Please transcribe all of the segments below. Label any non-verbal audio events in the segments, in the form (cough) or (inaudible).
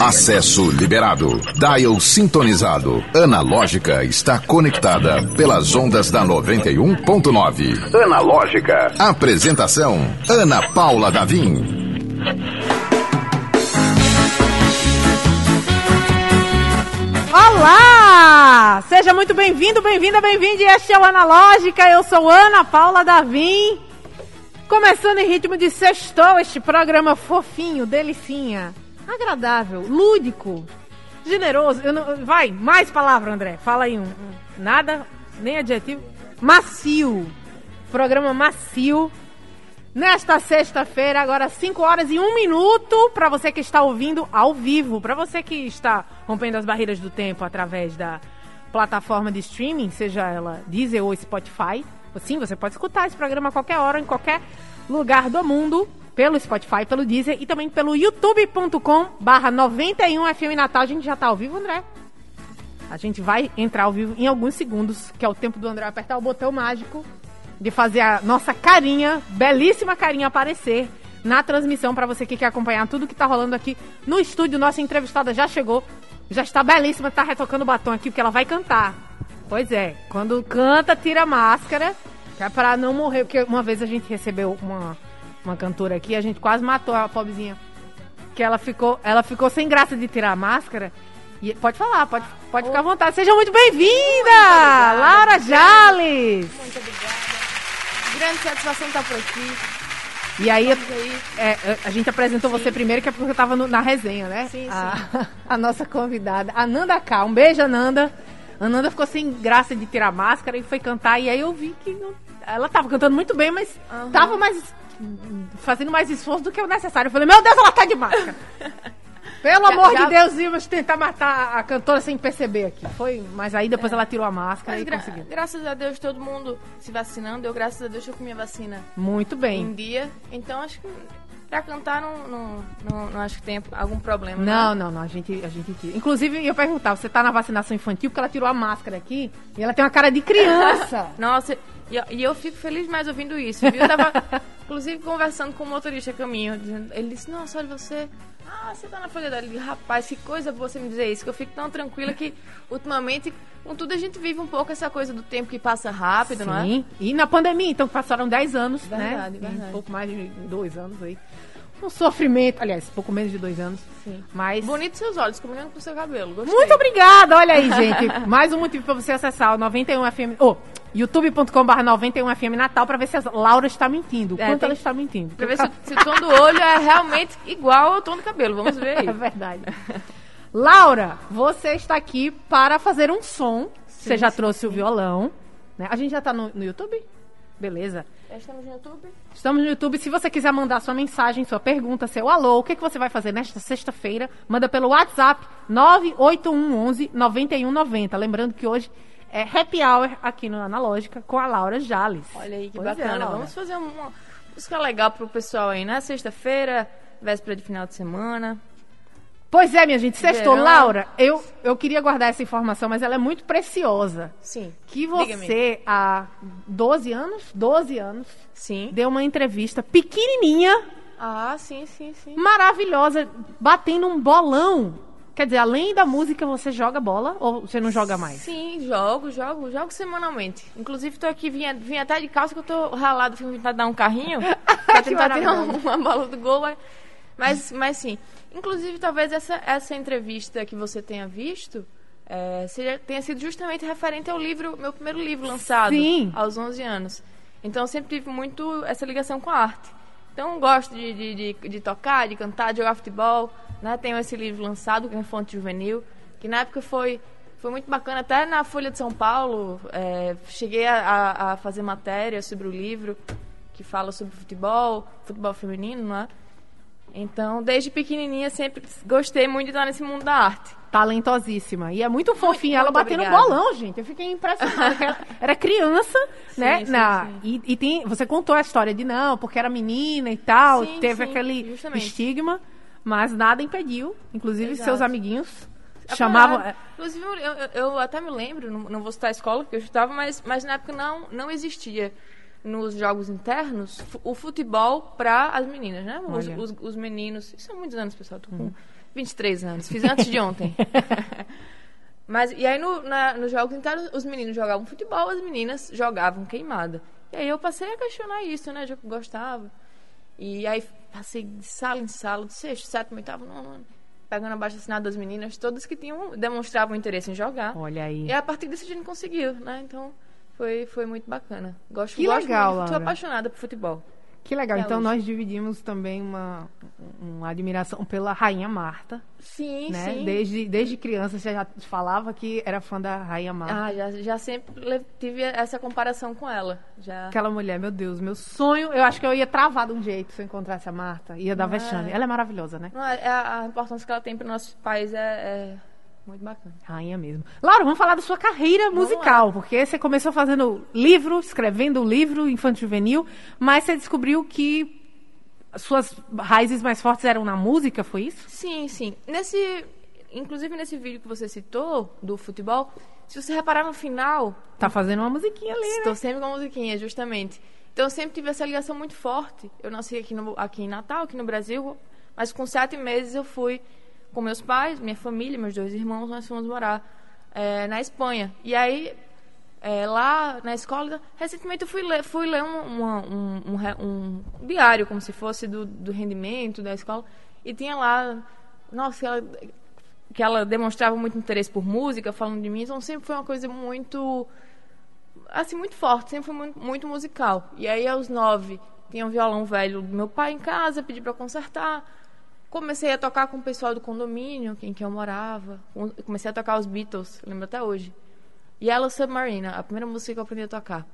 Acesso liberado. Dial sintonizado. Analógica está conectada pelas ondas da 91.9. Analógica. Apresentação: Ana Paula Davim. Olá! Seja muito bem-vindo, bem-vinda, bem-vinde. Este é o Analógica. Eu sou Ana Paula Davim. Começando em ritmo de sextou, este programa fofinho, delicinha, agradável, lúdico, generoso. Não, vai, mais palavra, André. Fala aí um, um nada, nem adjetivo. Macio. Programa macio. Nesta sexta-feira, agora 5 horas e 1 minuto, para você que está ouvindo ao vivo, para você que está rompendo as barreiras do tempo através da plataforma de streaming, seja ela Deezer ou Spotify. Sim, você pode escutar esse programa a qualquer hora, em qualquer lugar do mundo, pelo Spotify, pelo Deezer e também pelo youtube.com barra 91FM Natal. A gente já está ao vivo, André? A gente vai entrar ao vivo em alguns segundos, que é o tempo do André apertar o botão mágico de fazer a nossa carinha, belíssima carinha aparecer na transmissão para você que quer acompanhar tudo que tá rolando aqui no estúdio. Nossa entrevistada já chegou, já está belíssima, tá retocando o batom aqui porque ela vai cantar. Pois é, quando canta, tira a máscara, que é pra não morrer, porque uma vez a gente recebeu uma, uma cantora aqui, a gente quase matou a pobrezinha. Que ela ficou, ela ficou sem graça de tirar a máscara. E, pode falar, pode, pode ficar à vontade. Seja muito bem-vinda, Laura Jales! Muito obrigada. Grande satisfação estar por aqui. E aí, aí. é, a gente apresentou você primeiro, que é porque eu tava no- na resenha, né? Sim, a, (laughs) a nossa convidada, a Nanda K. Um beijo, Ananda. A Nanda ficou sem graça de tirar a máscara e foi cantar. E aí eu vi que não- ela tava cantando muito bem, mas Aham. tava mais. Fazendo mais esforço do que o necessário. Eu falei, meu Deus, ela tá de máscara. (laughs) Pelo Já- amor já- de Deus, íamos tentar matar a cantora sem perceber aqui. Foi, mas aí depois ela tirou a máscara Mas e gra- conseguiu. graças a Deus todo mundo se vacinando. Eu, graças a Deus, estou com minha vacina Muito em bem. dia. Então acho que pra cantar não, não, não, não acho que tem algum problema. Não, né? não, não, a gente, a gente tira. Inclusive, eu ia perguntar, você tá na vacinação infantil porque ela tirou a máscara aqui e ela tem uma cara de criança. (laughs) Nossa, e, eu- fico feliz mais ouvindo isso, viu? Eu tava, (laughs) inclusive, conversando com o motorista a caminho. dizendo- Ele disse, nossa, olha você... Ah, você tá na folha dele. Rapaz, que coisa boa você me dizer isso. Que eu fico tão tranquila que, ultimamente, com tudo a gente vive um pouco essa coisa do tempo que passa rápido, não é? Sim. E na pandemia, então, passaram 10 anos, Verdade, né? verdade. Um pouco mais de dois anos aí. Um sofrimento, aliás, pouco menos de dois anos. Sim. Mas. Bonito seus olhos, combinando com o seu cabelo. Gostei. Muito obrigada, olha aí, gente. (laughs) Mais um motivo pra você acessar o 91FM. Ô, youtube.com.br 91FM Natal pra ver se a Laura está mentindo. O É, quanto tem- ela está mentindo. Pra ver se, se o tom do olho é realmente igual ao tom do cabelo. Vamos ver aí. (laughs) É verdade. Laura, você está aqui para fazer um som. você já sim, trouxe o violão. Né? A gente já está no, no YouTube? Beleza. Já estamos no YouTube? Estamos no YouTube. Se você quiser mandar sua mensagem, sua pergunta, seu alô, o que, que você vai fazer nesta sexta-feira, manda pelo WhatsApp 98111 9190. Lembrando que hoje é happy hour aqui no Analógica com a Laura Jales. Olha aí que Pois é, bacana. Laura. Vamos fazer uma música legal pro pessoal aí, né? Sexta-feira, véspera de final de semana. Pois é, minha gente, sextou. Verão. Laura, eu, eu queria guardar essa informação, mas ela é muito preciosa. Sim. Que você, há 12 anos, 12 anos, Sim. deu uma entrevista pequenininha, Ah, sim, sim, sim. maravilhosa, batendo um bolão. Quer dizer, além da música, você joga bola ou você não joga mais? Sim, jogo, jogo, jogo semanalmente. Inclusive, tô aqui, vim, vim até de calça que eu tô ralado, fui tentar dar um carrinho (laughs) pra tentar tirar uma bola do gol. mas- Mas, mas sim. Inclusive, talvez essa, essa entrevista que você tenha visto é, seja, tenha sido justamente referente ao livro, meu primeiro livro lançado Sim. aos 11 anos. Então, eu sempre tive muito essa ligação com a arte. Então, eu gosto de, de, de, de tocar, de cantar, de jogar futebol. Né? Tenho esse livro lançado, que é Fonte Juvenil, que na época foi, foi muito bacana. Até na Folha de São Paulo, é, cheguei a, a- fazer matéria sobre o livro, que fala sobre futebol, futebol feminino, não é? Então, desde pequenininha, sempre gostei muito de estar nesse mundo da arte. Talentosíssima. E é muito fofinha ela muito batendo obrigada. bolão, gente. Eu fiquei impressionada. ela (laughs) era criança, né? sim, na, sim. E, e tem, você contou a história de não, porque era menina e tal. Sim, teve sim, aquele justamente. estigma, mas nada impediu. Inclusive, Exato. seus amiguinhos É chamavam. parado. Inclusive, eu, eu- eu até me lembro, não, não vou citar a escola porque eu estudava, mas, mas na época não, não existia nos jogos internos o futebol para as meninas, né? Os, os, os, meninos. Isso há muitos anos, pessoal. Tô com hum. 23 anos. Fiz antes de ontem. (laughs) Mas, e aí, no, na, nos jogos internos, os meninos jogavam futebol, as meninas jogavam queimada. E aí eu passei a questionar isso, né? Já gostava. E aí passei de sala em sala, de sexto, sétimo, oitavo, nono, pegando abaixo assinado das meninas, todas que tinham, demonstravam interesse em jogar. Olha aí. E a partir disso a gente conseguiu, né? Então foi, foi muito bacana. Gosto, que gosto legal, muito, sou apaixonada por futebol. Que legal. então hoje. nós dividimos também uma, uma admiração pela Rainha Marta. Sim, né? sim. Desde, desde criança você já falava que era fã da Rainha Marta. Ah, já, já sempre tive essa comparação com ela. Já. Aquela mulher, meu Deus, meu sonho. Eu acho que eu ia travar de um jeito se eu encontrasse a Marta. Ia dar vexame. É. Ela é maravilhosa, né? Não, é, a, a importância que ela tem para o nosso país é, é muito bacana. Rainha mesmo. Laura, vamos falar da sua carreira vamos musical, lá. porque você começou fazendo livro, escrevendo livro infantil juvenil, mas você descobriu que suas raízes mais fortes eram na música, foi isso? Sim, sim. Nesse, inclusive nesse vídeo que você citou do futebol, se você reparar no final, tá fazendo uma musiquinha ali, Estou né? sempre com uma musiquinha, justamente. Então eu sempre tive essa ligação muito forte. Eu nasci aqui, no, aqui em Natal, aqui no Brasil, mas com sete meses eu fui com meus pais, minha família, meus dois irmãos, nós fomos morar é, na Espanha. E aí, é, lá na escola, recentemente eu fui ler, fui ler um, uma, um, um, um, diário, como se fosse do, do rendimento da escola, e tinha lá, nossa, ela, que ela demonstrava muito interesse por música, falando de mim, então sempre foi uma coisa muito, assim, muito forte, sempre foi muito, muito musical. E aí, aos nove, tinha um violão velho do meu pai em casa, pedi para consertar, Comecei a tocar com o pessoal do condomínio em que eu morava. Comecei a tocar os Beatles, lembro até hoje. Yellow Submarine, a primeira música que eu aprendi a tocar.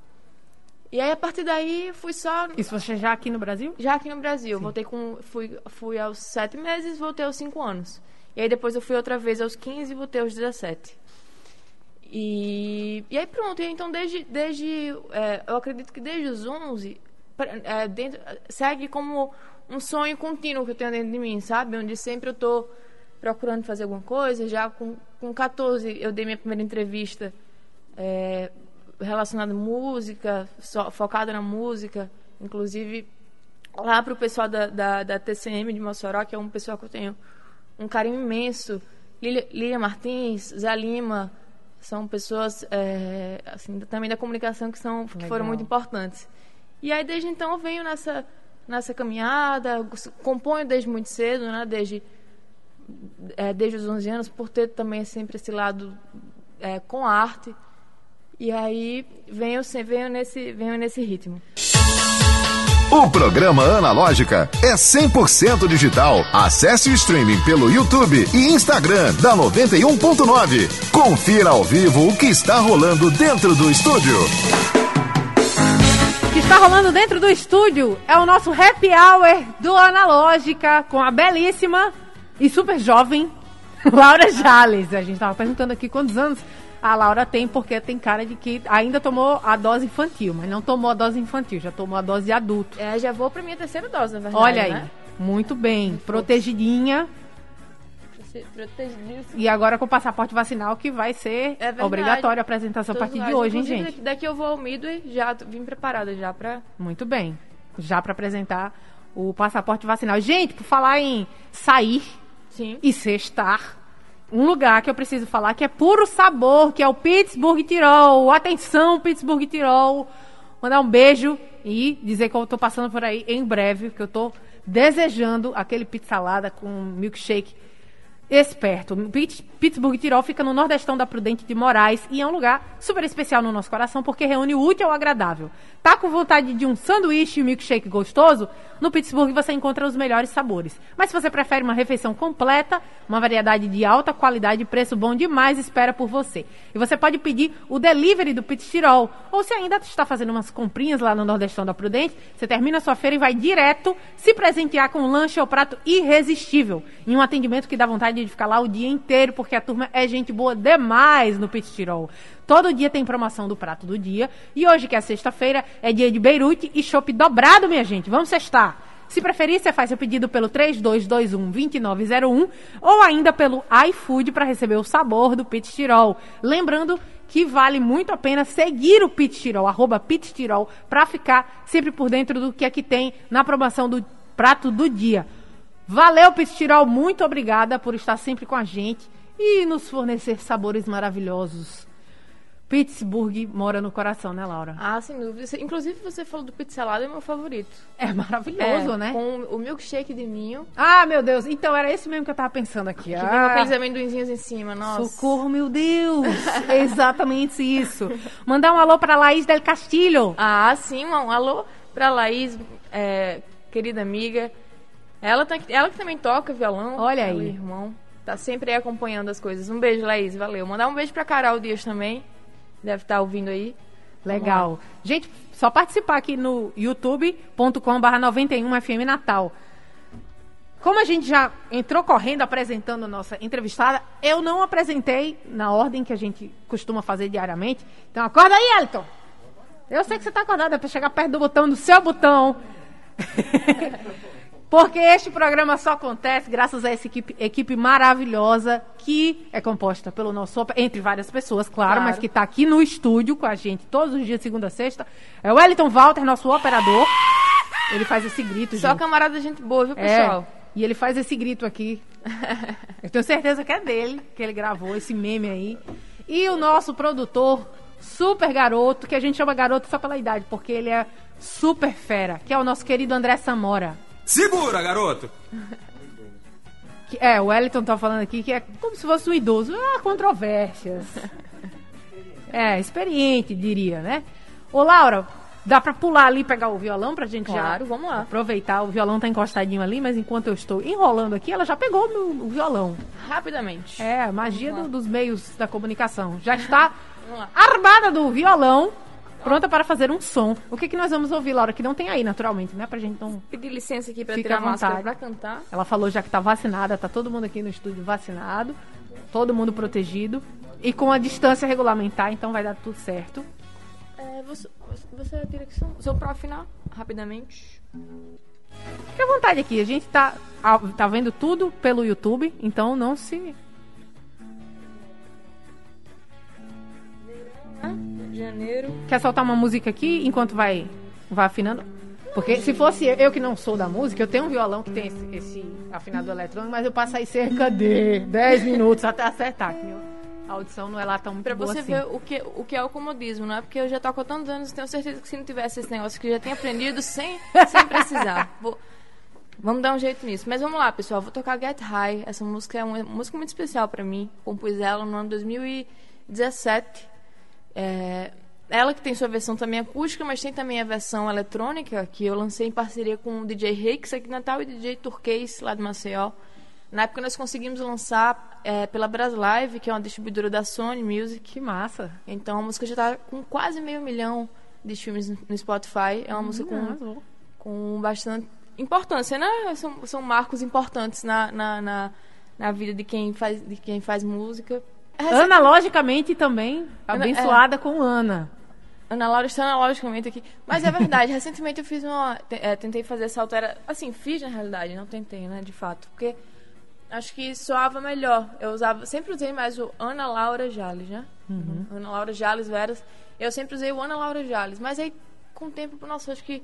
E aí, a partir daí, fui só... Isso você já aqui no Brasil? Já aqui no Brasil. Sim. Voltei com... Fui, fui aos sete meses, voltei aos cinco anos. E aí, depois eu fui outra vez aos 15 e voltei aos 17. E, e aí, pronto. Então, desde... desde é, eu acredito que desde os 11, é, dentro, segue como um sonho contínuo que eu tenho dentro de mim, sabe? Onde sempre eu estou procurando fazer alguma coisa. Já com, com 14 eu dei minha primeira entrevista é, relacionada à música, so, focada na música. Inclusive, lá para o pessoal da, da, da, TCM de Mossoró, que é um pessoal que eu tenho um carinho imenso. Lília Martins, Zé Lima, são pessoas é, assim, também da comunicação que, são, que foram muito importantes. E aí, desde então, eu venho nessa nessa caminhada, componho desde muito cedo, né? Desde, é, desde os 11 anos, por ter também sempre esse lado é, com arte. E aí venho, venho, nesse, venho nesse ritmo. O programa Analógica é 100% digital. Acesse o streaming pelo YouTube e Instagram da 91.9. Confira ao vivo o que está rolando dentro do estúdio está rolando dentro do estúdio é o nosso happy hour do Analógica com a belíssima e super jovem (laughs) Laura Jales. A gente estava perguntando aqui quantos anos a Laura tem, porque tem cara de que ainda tomou a dose infantil, mas não tomou a dose infantil, já tomou a dose adulto. É, já vou para minha terceira dose, na verdade. Olha aí, né? muito bem, protegidinha e agora com o passaporte vacinal que vai ser é obrigatório a apresentação Todos a partir de hoje, hein, gente? Daqui, daqui eu vou ao Midway, já vim preparada já para Muito bem. Já para apresentar o passaporte vacinal. Gente, por falar em sair Sim. e sextar, um lugar que eu preciso falar que é puro sabor, que é o Pittsburgh Tirol. Atenção, Pittsburgh Tirol. Mandar um beijo e dizer que eu estou passando por aí em breve, que eu estou desejando aquele pizza salada com milkshake esperto. Pittsburgh Tirol fica no nordestão da Prudente de Moraes e é um lugar super especial no nosso coração porque reúne o útil ao agradável. Tá com vontade de um sanduíche e um milkshake gostoso? No Pittsburgh você encontra os melhores sabores. Mas se você prefere uma refeição completa, uma variedade de alta qualidade e preço bom demais espera por você. E você pode pedir o delivery do Pit Tirol. Ou se ainda está fazendo umas comprinhas lá no Nordestão da Prudente, você termina a sua feira e vai direto se presentear com um lanche ou prato irresistível. Em um atendimento que dá vontade de ficar lá o dia inteiro, porque a turma é gente boa demais no Pit Tirol. Todo dia tem promoção do prato do dia. E hoje, que é sexta-feira, é dia de Beirute e chopp dobrado, minha gente. Vamos sextar. Se preferir, você faz seu pedido pelo 3221-2901 ou ainda pelo iFood para receber o sabor do Pit Tirol. Lembrando que vale muito a pena seguir o Pit Tirol, arroba Pit Tirol, para ficar sempre por dentro do que é que tem na promoção do prato do dia. Valeu, Pit Tirol, muito obrigada por estar sempre com a gente e nos fornecer sabores maravilhosos. Pittsburgh mora no coração, né, Laura? Ah, sem dúvida. Inclusive, você falou do pizza salada, é meu favorito. É maravilhoso, É, né? Com o milkshake de minho. Ah, meu Deus. Então era esse mesmo que eu tava pensando aqui. Que vem com Ah, aqueles amendoinzinhos em cima, nossa. socorro, meu Deus. (laughs) Exatamente isso. Mandar um alô pra Laís del Castilho. Ah, sim, um alô pra Laís, é, querida amiga. Ela, tá, ela que também toca violão. Olha ela aí. irmão. Tá sempre aí acompanhando as coisas. Um beijo, Laís, valeu. Mandar um beijo pra Carol Dias também. Deve estar ouvindo aí. Legal. Gente, só participar aqui no youtube.com/barra 91FM Natal. Como a gente já entrou correndo apresentando a nossa entrevistada, eu não apresentei na ordem que a gente costuma fazer diariamente. Então acorda aí, Elton. Eu sei que você tá acordado, é pra chegar perto do botão, do seu botão. (laughs) Porque este programa só acontece graças a essa equipe, equipe maravilhosa que é composta pelo nosso, entre várias pessoas, claro, Claro. mas que está aqui no estúdio com a gente todos os dias, segunda a sexta. É o Wellington Walter, nosso operador. Ele faz esse grito, Só gente. camarada gente boa, viu, É, pessoal? e ele faz esse grito aqui. (laughs) Eu tenho certeza que é dele que ele gravou esse meme aí. E o nosso produtor, super garoto, que a gente chama garoto só pela idade, porque ele é super fera, que é o nosso querido André Samora. Segura, garoto! Que- é, o Wellington tá falando aqui que é como se fosse um idoso. Ah, controvérsias. É, experiente, diria, né? Ô, Laura, dá pra pular ali e pegar o violão pra gente Claro, já vamos lá. aproveitar? O violão tá encostadinho ali, mas enquanto eu estou enrolando aqui, ela já pegou o, meu- o violão. Rapidamente. É, a magia do- dos meios da comunicação. Já (laughs) está armada do violão, pronta para fazer um som. O que, que nós vamos ouvir, Laura? Que não tem aí, naturalmente, né? Pra gente não Pedir licença aqui pra tirar a máscara vontade. pra cantar. Ela falou já que tá vacinada, tá todo mundo aqui no estúdio vacinado, todo mundo protegido e com a distância regulamentar, então vai dar tudo certo. É, você, você é a direção. Seu pró final, rapidamente. Fique à vontade aqui, a gente tá, tá vendo tudo pelo YouTube, então não se. Rio de Janeiro. Quer soltar uma música aqui enquanto vai, vai afinando? Porque se fosse eu, eu que não sou da música, eu tenho um violão que tem esse, esse afinador eletrônico, mas eu passo aí cerca de 10 minutos até acertar. que meu- A audição não é lá tão Pra boa você assim. ver o que, o que é o comodismo, não é? Porque eu já toco há tantos anos, tenho certeza que se não tivesse esse negócio que eu já tenho aprendido sem, sem precisar. Vou- vamos dar um jeito nisso. Mas vamos lá, pessoal. Vou tocar Get High. Essa música é uma música muito especial pra mim. Compus ela no ano 2017. É, ela que tem sua versão também acústica, mas tem também a versão eletrônica, que eu lancei em parceria com o DJ Rex aqui em Natal e o DJ Turquês lá de Maceió. Na época nós conseguimos lançar é, pela Braslive, que é uma distribuidora da Sony Music. Que massa. Então a música já tá com quase meio milhão de streams no Spotify. É uma música com, Arrasou. com bastante importância, né? São, são marcos importantes na, na, na, na vida de quem faz, de quem faz música. Analogicamente também abençoada com Ana. Ana Laura está analogicamente aqui. Mas é verdade, (laughs) recentemente eu fiz uma. é, tentei fazer essa altera. Assim, fiz na realidade, não tentei, né? De fato. Porque acho que soava melhor. Eu usava. Sempre usei mais o Ana Laura Jales, né? Ana Laura Jales Veras. Eu sempre usei o Ana Laura Jales. Mas aí, com o tempo, nossa, acho que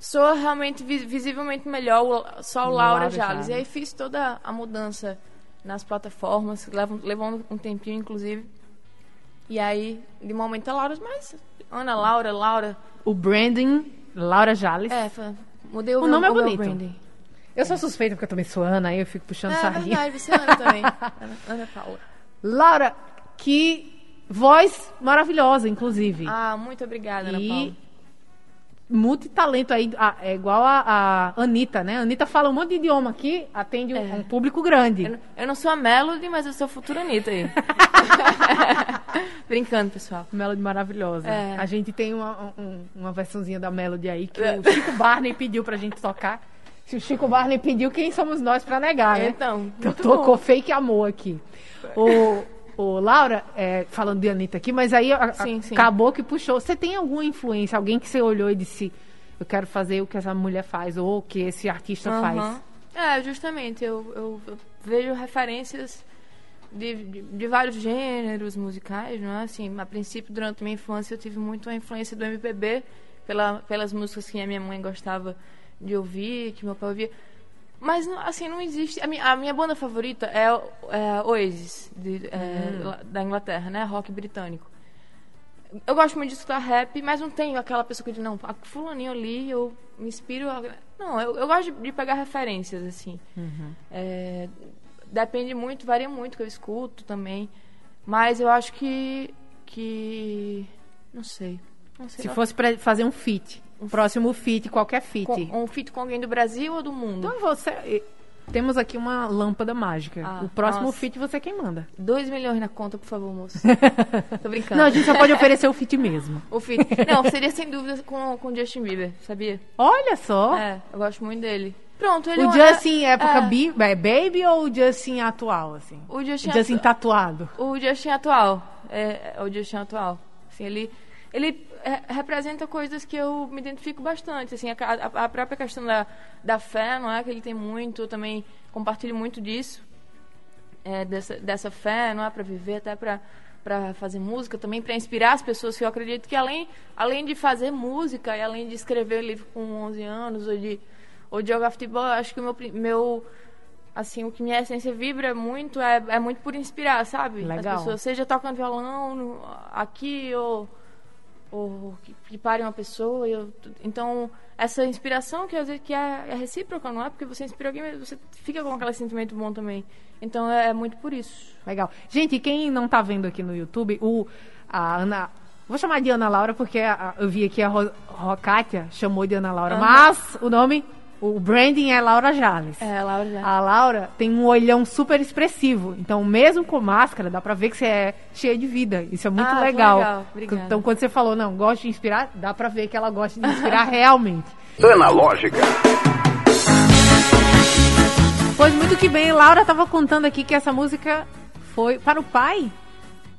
soa realmente vi- visivelmente melhor só o Laura, Laura Jales. Jales. E aí fiz toda a mudança nas plataformas, levou, levou um tempinho, inclusive. E aí, de momento, a Laura, mas Ana Laura, Laura. O branding, Laura Jales. É, mudei o, O meu- nome é bonito. branding. Eu sou suspeita porque eu também sou Ana, aí eu fico puxando É sardinha. verdade, você é Ana também. (laughs) Ana, Ana Paula. Laura, que voz maravilhosa, inclusive. Ah, muito obrigada, Ana e Paula. Multitalento aí, ah, é igual a, a Anitta, né? A Anitta fala um monte de idioma aqui, atende um, É. um público grande. Eu, não- eu não sou a Melody, mas eu sou a futura Anitta aí. (laughs) Brincando, pessoal. Melody maravilhosa. É. A gente tem uma, um- uma versãozinha da Melody aí que É. o Chico Barney pediu pra gente tocar. Se o Chico Barney pediu, quem somos nós pra negar, né? Então, Então tocou bom. fake amor aqui. O, o Laura, é, falando de Anitta aqui, mas aí a- Sim, sim. acabou que puxou. Você tem alguma influência? Alguém que você olhou e disse, eu quero fazer o que essa mulher faz, ou o que esse artista faz? Aham. É, justamente. Eu, eu- eu vejo referências de, de, de vários gêneros musicais, não é? Assim, a princípio, durante a minha infância, eu tive muito a influência do MPB, pela, pelas músicas que a minha mãe gostava de ouvir, que meu pai ouvia. Mas, assim, não existe... A minha, a minha banda favorita é, é Oasis, de, é, da Inglaterra, né? Rock britânico. Eu gosto muito de escutar rap, mas não tenho aquela pessoa que diz, não, a fulaninho ali, eu me inspiro... A... Não, eu, eu gosto de, de pegar referências, assim. É, depende muito, varia muito que eu escuto também. Mas eu acho que... que não sei. Não sei Se fosse pra fazer um feat, um próximo feat, qualquer feat. Com- um feat com alguém do Brasil ou do mundo? Então você. Temos aqui uma lâmpada mágica. Ah, o próximo nossa. feat você é quem manda. 2 milhões na conta, por favor, moço. (laughs) Tô brincando. Não, a gente só pode oferecer o feat mesmo. O feat. Não, seria sem dúvida com com o Justin Bieber, sabia? Olha só. É, eu gosto muito dele. Pronto, ele o Justin época é, bi- é baby ou o Justin atual, assim? O Justin, O Justin atu- tatuado. O Justin atual. É, é o Justin atual. Assim, ele ele representa coisas que eu me identifico bastante. Assim, a, a- própria questão da, da fé, não é? Que ele tem muito, eu também compartilho muito disso. É, dessa, dessa fé, não é? Para viver, até para para fazer música, também para inspirar as pessoas, que eu acredito que além, além de fazer música e além de escrever livro com 11 anos ou de, ou de jogar futebol, acho que o meu, meu assim, o que minha essência vibra muito é, é muito por inspirar, sabe? Legal. As pessoas, seja tocando violão aqui ou, ou que, que pare uma pessoa. eu- então, essa inspiração que às vezes que é, é recíproca, não é? Porque você inspira alguém, mas você fica com aquele sentimento bom também. Então, é, é muito por isso. Legal. Gente, quem não tá vendo aqui no YouTube, o a Ana. Vou chamar de Ana Laura porque eu vi aqui a Ro, Rokátia chamou de Ana Laura, Aham. mas o nome, o branding é Laura Jales. É, Laura já. A Laura tem um olhão super expressivo. Então, mesmo com máscara, dá pra ver que você é cheia de vida. Isso é muito Ah, legal. legal. Obrigada. Então, quando você falou, não, gosto de inspirar, dá pra ver que ela gosta de inspirar (laughs) realmente. Analógica. Pois muito que bem, Laura tava contando aqui que essa música foi para o pai.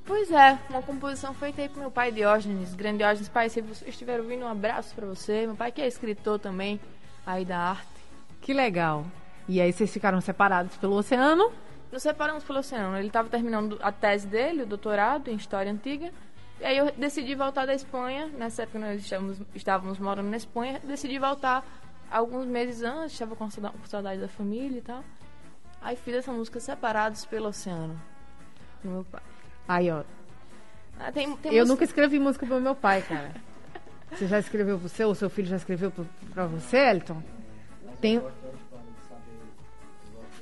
Pois é, uma composição feita aí pro meu pai Diógenes, grande Diógenes. Pai, se você estiver ouvindo, um abraço pra você. Meu pai que é escritor também, aí da arte. Que legal. E aí vocês ficaram separados pelo oceano. Nos separamos pelo oceano. Ele estava terminando a tese dele, o doutorado em História Antiga. E aí eu decidi voltar da Espanha. Nessa época nós estávamos, estávamos morando na Espanha. Decidi voltar alguns meses antes, estava com sauda- com saudade da família e tal. Aí fiz essa música Separados pelo Oceano. Do meu pai. Aí, ó. Ah, tem, tem eu música- nunca escrevi música pro meu pai, cara. (laughs) Você já escreveu pro seu? O seu filho já escreveu pra você, Elton? Tem.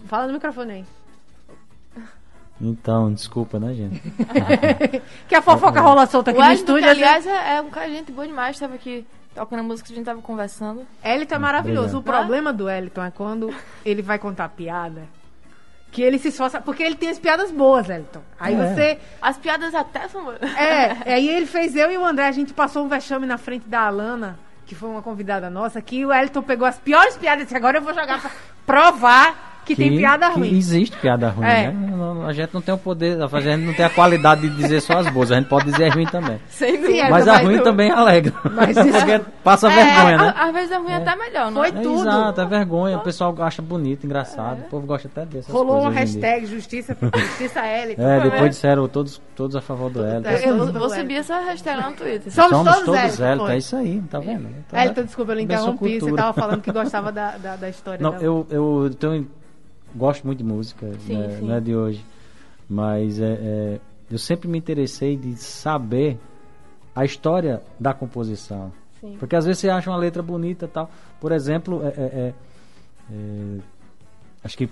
Fala no microfone aí. Então, desculpa, né, gente? (laughs) Que a fofoca rola solta aqui O no estúdio. que, aliás, é, é um cara de gente boa demais. Estava aqui tocando a música que a gente estava conversando. Elton é maravilhoso. O Obrigado. problema do Elton é quando ele vai contar piada. Que ele se esforça. Porque ele tem as piadas boas, Elton. Aí É. você. As piadas até são boas. (laughs) É, aí ele fez eu e o André, a gente passou um vexame na frente da Alana, que foi uma convidada nossa, que o Elton pegou as piores piadas, que agora eu vou jogar pra provar que, tem piada que ruim. existe piada ruim, É. né? A gente não tem o poder, a gente não tem a qualidade de dizer só as boas, a gente pode dizer ruim também. Sem dúvida. é, Mas a mas ruim tu- também alegra. Mas (laughs) isso- Porque passa É, vergonha, né? a- Às vezes é ruim até melhor, não Foi é? É, tudo. Exato, é vergonha. O pessoal acha bonito, engraçado. O povo gosta até dessas Rolou uma hashtag justiça, justiça Elton. (laughs) É, depois mesmo? disseram todos, todos a favor do. É, Eu vou do subir essa hashtag lá no Twitter. Somos, Somos todos, todos foi. é isso aí, tá vendo? Então, Elton, desculpa, eu interrompi. Você tava falando que (laughs) gostava da, da, história Não, eu, eu tenho, gosto muito de música, Sim, né, sim. não é de hoje. Mas é, é, eu sempre me interessei de saber a história da composição. Sim. Porque às vezes você acha uma letra bonita e tal. Por exemplo, é, é, é, é, acho que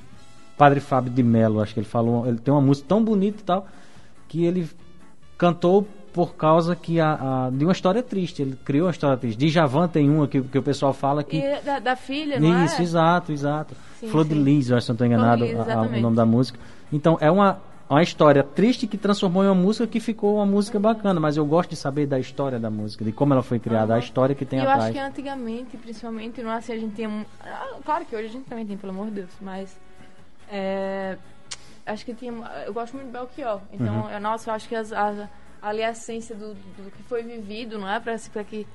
Padre Fábio de Mello, acho que ele falou, ele tem uma música tão bonita e tal, que ele cantou por causa que a, a- de uma história triste. Ele criou uma história triste. Djavan tem uma que, que o pessoal fala que E da, da filha, não isso, é? exato, exato. Sim, Flor de. Lis, eu acho que não estou enganado Lis, a- a- o nome da música. Então, é uma, uma história triste que transformou em uma música que ficou uma música bacana, mas eu gosto de saber da história da música, de como ela foi criada, a Aham. história que tem eu atrás. acho que antigamente, principalmente, não é assim, a gente tinha. um- ah, Claro que hoje a gente também tem, pelo amor de Deus, mas. é, acho que tinha. Eu gosto muito de Belchior. Então, Uhum. é, nossa, eu acho que as, as- ali a essência do, do que foi vivido, não é? Pra, pra que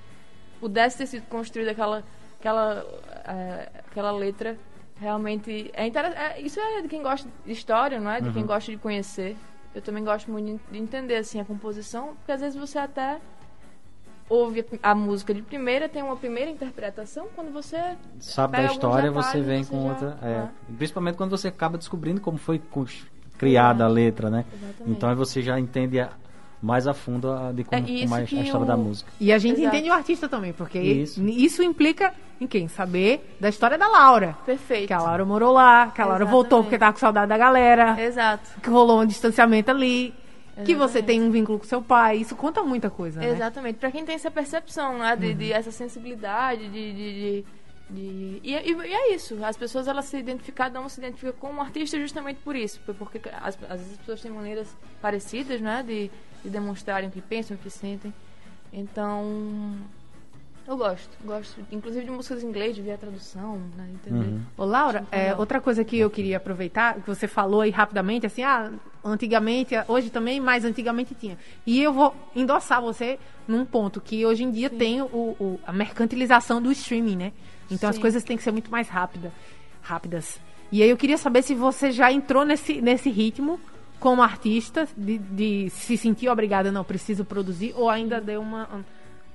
pudesse ter sido construída aquela, aquela, é, aquela letra realmente é, é isso é de quem gosta de história, não é? De quem gosta de conhecer. Eu também gosto muito de entender assim a composição, porque às vezes você até ouve a música de primeira, tem uma primeira interpretação, quando você Sabe da história, você vem você com já- outra. é. é. Principalmente quando você acaba descobrindo como foi criada a letra, né? Exatamente. Então você já entende a- mais a fundo a, de como, É é a história o- da música. E a gente Exato. entende o artista também, porque Isso. isso implica em quem? Saber da história da Laura. Perfeito. Que a Laura morou lá, que a Laura voltou Exatamente. porque tava com saudade da galera, Exato. que rolou um distanciamento ali, que você Exatamente. tem um vínculo com seu pai. Isso conta muita coisa, né? Exatamente. Pra quem tem essa percepção, né? De, de essa sensibilidade, de. de, de- E, e- e é isso. As pessoas elas se identificam, um se identifica com um artista justamente por isso. Porque às, às vezes as pessoas têm maneiras parecidas, né? De, de demonstrarem o que pensam, o que sentem. Então. Eu gosto, gosto, inclusive de músicas em inglês, de ver a tradução, né? Entender. Uhum. Ô, Laura, é, outra coisa que eu queria aproveitar, que você falou aí rapidamente, assim, ah, antigamente, hoje também, mas antigamente tinha. E eu vou endossar você num ponto que hoje em dia tem o, o- a mercantilização do streaming, né? Então as Sim. coisas têm que ser muito mais rápida, rápidas. E aí eu queria saber se você já entrou nesse, nesse ritmo como artista, de, de se sentir obrigada, não, preciso produzir, ou ainda deu uma.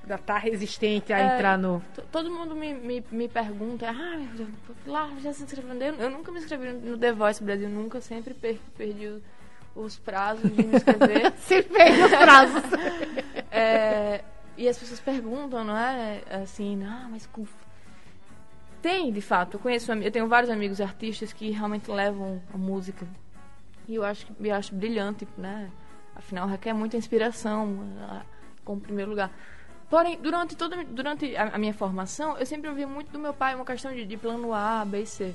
Ainda tá resistente a É, entrar no. Todo mundo me, me, me pergunta, ah, meu Deus, lá já se inscreveu. Eu, eu nunca me inscrevi no The Voice Brasil, nunca, sempre per- perdi os prazos de me inscrever. (laughs) Se fez os prazos. (laughs) É, e as pessoas perguntam, não é? Assim, não, mas. com- Tem, de fato. Eu conheço, eu tenho vários amigos artistas que realmente levam a música. E eu acho, que- eu acho brilhante, né? Afinal, requer muita inspiração, ah, como primeiro lugar. Porém, durante toda durante a, minha formação, eu sempre ouvi muito do meu pai uma questão de, de plano A, B e C.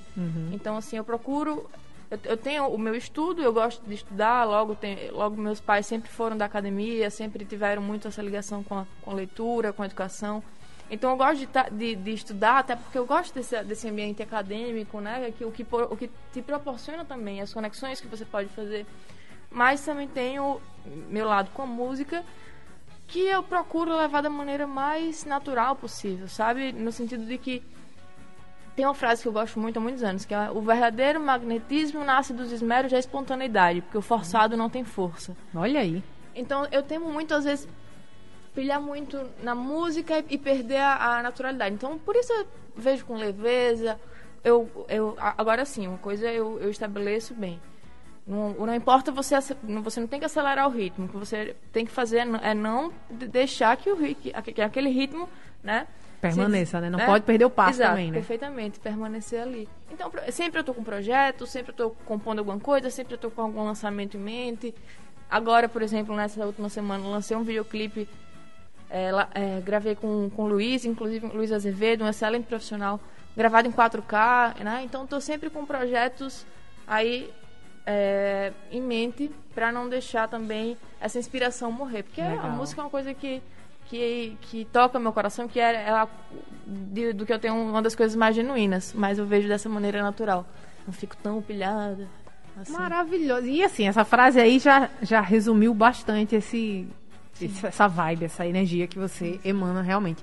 Então, assim, eu procuro. Eu, eu tenho o meu estudo, eu gosto de estudar, logo, tem, logo meus pais sempre foram da academia, sempre tiveram muito essa ligação com a, com a leitura, com a educação. Então eu gosto de, de, de estudar, até porque eu gosto desse, desse ambiente acadêmico, né? Que, o, que, o que te proporciona também, as conexões que você pode fazer. Mas também tenho meu lado com a música, que eu procuro levar da maneira mais natural possível, sabe? No sentido de que tem uma frase que eu gosto muito há muitos anos, que é o verdadeiro magnetismo nasce dos esmeros da espontaneidade, porque o forçado não tem força. Olha aí. Então eu temo muito, às vezes, pilhar muito na música e, perder a, a naturalidade. Então por isso eu vejo com leveza. Eu, eu, agora sim, uma coisa eu, eu estabeleço bem. Não, não importa você, você não tem que acelerar o ritmo. O que você tem que fazer é não- é não de- deixar que o que aque- que aquele ritmo, né? Permaneça, se- né? Não pode perder o passo Exato, também, né? Perfeitamente, permanecer ali. Então, sempre eu tô com projeto, sempre eu tô compondo alguma coisa, sempre eu tô com algum lançamento em mente. Agora, por exemplo, nessa última semana, lancei um videoclipe, é, lá- é, gravei com, com o Luiz, inclusive Luiz Azevedo, um excelente profissional, gravado em 4K, né? Então, tô sempre com projetos aí é, em mente para não deixar também essa inspiração morrer. Porque a Legal. música é uma coisa que, que, que toca meu coração, que é, é a- de- do que eu tenho uma das coisas mais genuínas, mas eu vejo dessa maneira natural. Não fico tão pilhada. Assim. Maravilhoso. E assim, essa frase aí já, já resumiu bastante esse, esse- essa vibe, essa energia que você emana realmente.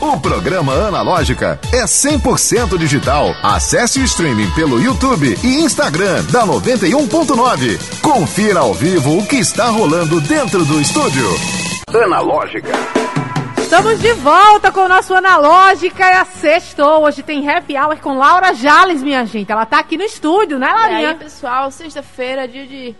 O programa Analógica é 100% digital. Acesse o streaming pelo YouTube e Instagram da 91.9. Confira ao vivo o que está rolando dentro do estúdio. Analógica. Estamos de volta com o nosso Analógica e a sextou. Hoje tem Happy Hour com Laura Jales, minha gente. Ela tá aqui no estúdio, né, E aí, Laurinha? pessoal, sexta-feira, dia de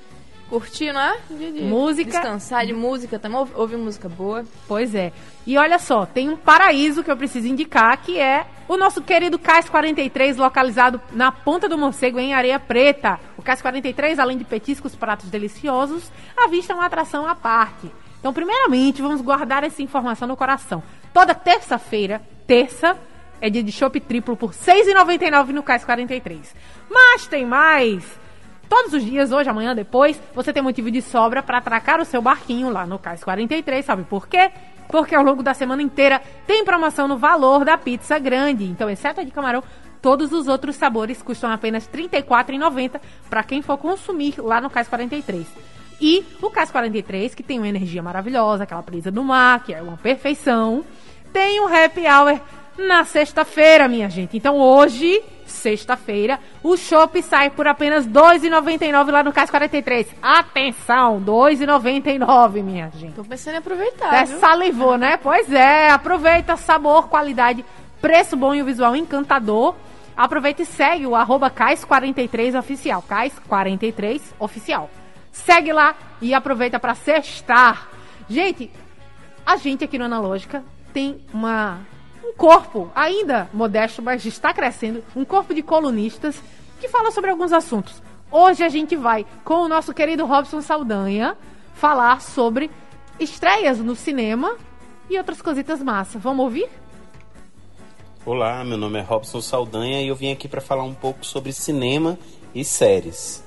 curtir, não é? Dia de Música. Descansar de música também, ouve, ouvir música boa. Pois é. E olha só, tem um paraíso que eu preciso indicar, que é o nosso querido Cais 43, localizado na Ponta do Morcego, em Areia Preta. O Cais 43, além de petiscos, pratos deliciosos, à vista é uma atração à parte. Então, primeiramente, vamos guardar essa informação no coração. Toda terça-feira, terça, é dia de chopp triplo por R$ 6,99 no Cais 43. Mas tem mais! Todos os dias, hoje, amanhã, depois, você tem motivo de sobra para atracar o seu barquinho lá no Cais 43. Sabe por quê? Porque ao longo da semana inteira tem promoção no valor da pizza grande. Então, exceto a de camarão, todos os outros sabores custam apenas R$ 34,90 para quem for consumir lá no Cais 43. E o Cais 43, que tem uma energia maravilhosa, aquela brisa do mar, que é uma perfeição, tem um happy hour na sexta-feira, minha gente. Então hoje, sexta-feira. O chopp sai por apenas R$ 2,99 lá no Cais 43. Atenção, R$ 2,99, minha gente. Tô pensando em aproveitar. Até viu? salivou, né? Pois é, aproveita, sabor, qualidade, preço bom e o visual encantador. Aproveita e segue o arroba Cais43oficial. Cais43 oficial. Segue lá e aproveita para sextar. Gente, a gente aqui no Analógica tem uma, um corpo ainda modesto, mas está crescendo. Um corpo de colunistas que fala sobre alguns assuntos. Hoje a gente vai, com o nosso querido Robson Saldanha, falar sobre estreias no cinema e outras cositas massa. Vamos ouvir? Olá, meu nome é Robson Saldanha e eu vim aqui para falar um pouco sobre cinema e séries.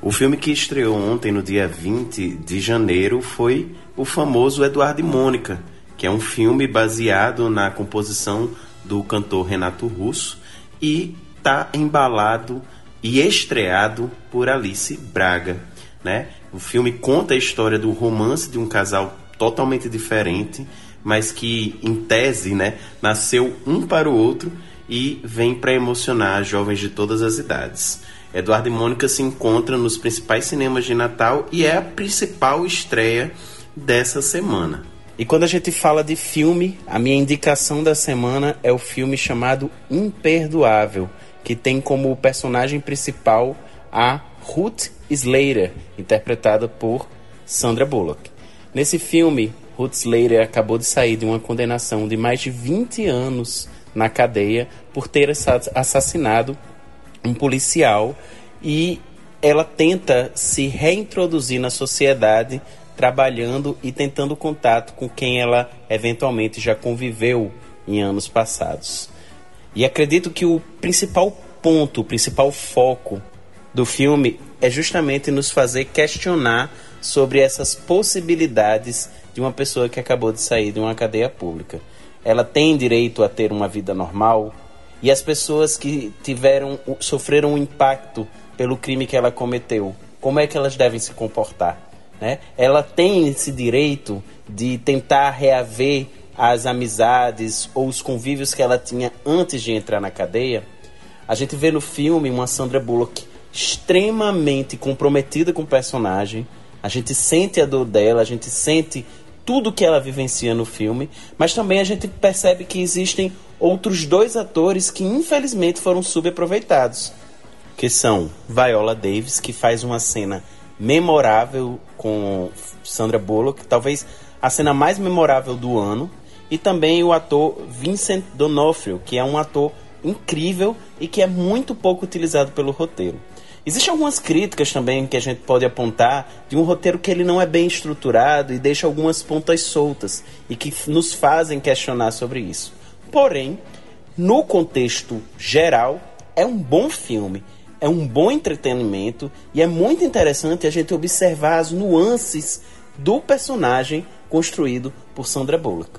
O filme que estreou ontem, no dia 20 de janeiro, foi o famoso Eduardo e Mônica, que é um filme baseado na composição do cantor Renato Russo e está embalado e estreado por Alice Braga. Né? O filme conta a história do romance de um casal totalmente diferente, mas que, em tese, né, nasceu um para o outro e vem para emocionar jovens de todas as idades. Eduardo e Mônica se encontram nos principais cinemas de Natal e é a principal estreia dessa semana. E quando a gente fala de filme, a minha indicação da semana é o filme chamado Imperdoável, que tem como personagem principal a Ruth Slater, interpretada por Sandra Bullock. Nesse filme, Ruth Slater acabou de sair de uma condenação de mais de 20 anos na cadeia por ter assassinado um policial e ela tenta se reintroduzir na sociedade trabalhando e tentando contato com quem ela eventualmente já conviveu em anos passados. E acredito que o principal ponto, o principal foco do filme é justamente nos fazer questionar sobre essas possibilidades de uma pessoa que acabou de sair de uma cadeia pública. Ela tem direito a ter uma vida normal? E as pessoas que tiveram sofreram um impacto pelo crime que ela cometeu, como é que elas devem se comportar? Né? Ela tem esse direito de tentar reaver as amizades ou os convívios que ela tinha antes de entrar na cadeia. A gente vê no filme uma Sandra Bullock extremamente comprometida com o personagem. A gente sente a dor dela, a gente sente tudo que ela vivencia no filme, mas também a gente percebe que existem outros dois atores que infelizmente foram subaproveitados, que são Viola Davis, que faz uma cena memorável com Sandra Bullock, talvez a cena mais memorável do ano, e também o ator Vincent D'Onofrio, que é um ator incrível e que é muito pouco utilizado pelo roteiro. Existem algumas críticas também que a gente pode apontar de um roteiro que ele não é bem estruturado e deixa algumas pontas soltas e que nos fazem questionar sobre isso. Porém, no contexto geral, é um bom filme, é um bom entretenimento e é muito interessante a gente observar as nuances do personagem construído por Sandra Bullock.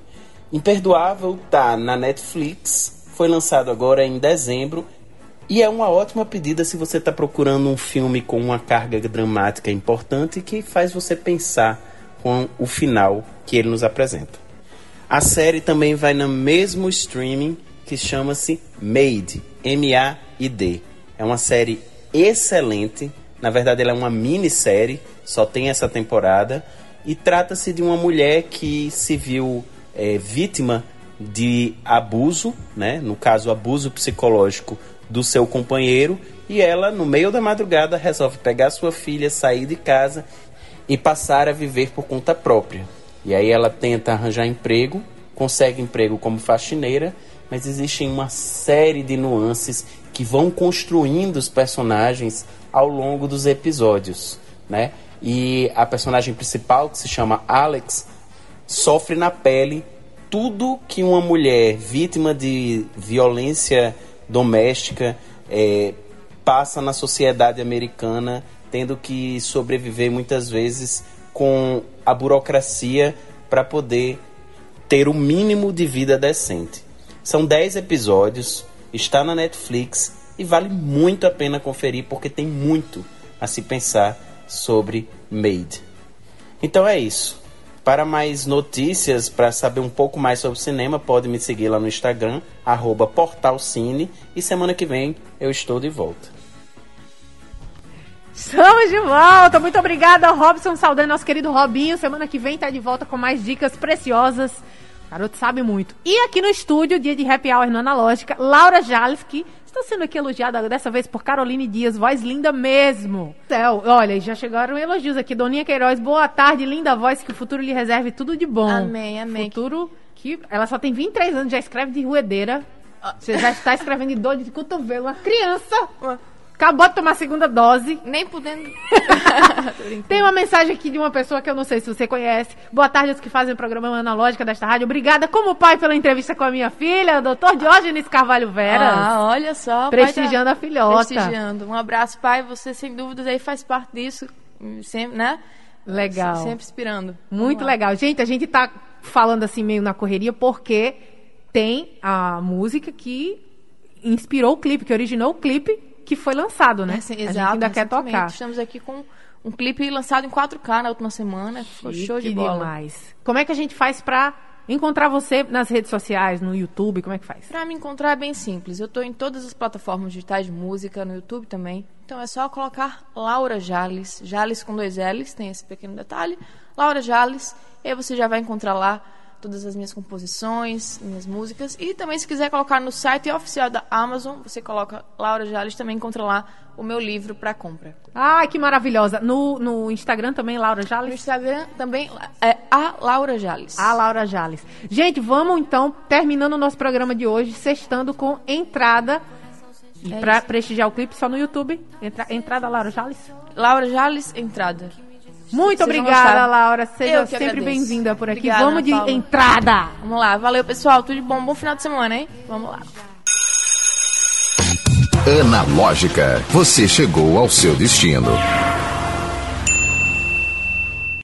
Imperdoável tá na Netflix, foi lançado agora em dezembro e é uma ótima pedida se você está procurando um filme com uma carga dramática importante que faz você pensar com o final que ele nos apresenta. A série também vai no mesmo streaming que chama-se Made, M-A-I-D. É uma série excelente. Na verdade, ela é uma minissérie, só tem essa temporada. E trata-se de uma mulher que se viu é, vítima de abuso, né? no caso, abuso psicológico do seu companheiro e ela, no meio da madrugada, resolve pegar sua filha, sair de casa e passar a viver por conta própria. E aí ela tenta arranjar emprego, consegue emprego como faxineira, mas existem uma série de nuances que vão construindo os personagens ao longo dos episódios, né? E a personagem principal, que se chama Alex, sofre na pele tudo que uma mulher vítima de violência doméstica é, passa na sociedade americana, tendo que sobreviver muitas vezes com a burocracia para poder ter o mínimo de vida decente. São 10 episódios, está na Netflix e vale muito a pena conferir porque tem muito a se pensar sobre Made. Então é isso. Para mais notícias, para saber um pouco mais sobre cinema, pode me seguir lá no Instagram, portalcine. E semana que vem eu estou de volta. Estamos de volta. Muito obrigada, Robson Saldanha, nosso querido Robinho. Semana que vem tá de volta com mais dicas preciosas. Garoto sabe muito. E aqui no estúdio, dia de happy hour no Analógica, Laura Jales, que está sendo aqui elogiada dessa vez por Caroline Dias, voz linda mesmo. Céu, olha, já chegaram elogios aqui. Doninha Queiroz, boa tarde, linda voz, que o futuro lhe reserve tudo de bom. Amém, amém. Futuro que ela só tem 23 anos, já escreve de ruedeira. Você já está escrevendo de dor de cotovelo, uma criança. Acabou de tomar a segunda dose. Nem podendo. (laughs) Tem uma mensagem aqui de uma pessoa que eu não sei se você conhece. Boa tarde aos que fazem o programa Analógica desta rádio. Obrigada como pai pela entrevista com a minha filha, o doutor Diógenes Carvalho Veras. Ah, olha só. pai prestigiando tá a filhota. Prestigiando. Um abraço, pai. Você, sem dúvidas, aí faz parte disso. Sempre, né? Legal. Sempre inspirando. Muito legal. Gente, a gente tá falando assim meio na correria porque tem a música que inspirou o clipe, que originou o clipe que foi lançado, né? É, sim, a gente exato, ainda quer tocar. Estamos aqui com um clipe lançado em 4K na última semana. Ficou show de bola. demais. Como é que a gente faz pra encontrar você nas redes sociais, no YouTube? Como é que faz? Pra me encontrar é bem simples. Eu tô em todas as plataformas digitais de música, no YouTube também. Então é só colocar Laura Jales, Jales com dois L's, tem esse pequeno detalhe. Laura Jales, e aí você já vai encontrar lá todas as minhas composições, minhas músicas. E também se quiser colocar no site oficial da Amazon, você coloca Laura Jales, também encontra lá o meu livro para compra. Ai, que maravilhosa. No, no Instagram também, Laura No Jales? Instagram também é a Laura Jales. A Laura Jales. Gente, vamos então, terminando o nosso programa de hoje, sextando com entrada. É isso. prestigiar o clipe, só no YouTube. Entra- entrada Laura Jales. Laura Jales, entrada. Muito obrigada. Laura. Seja sempre bem-vinda por aqui. Obrigada, vamos de Paula. entrada. Vamos lá, valeu pessoal, tudo de bom, bom final de semana, hein? Vamos lá. Analógica, você chegou ao seu destino.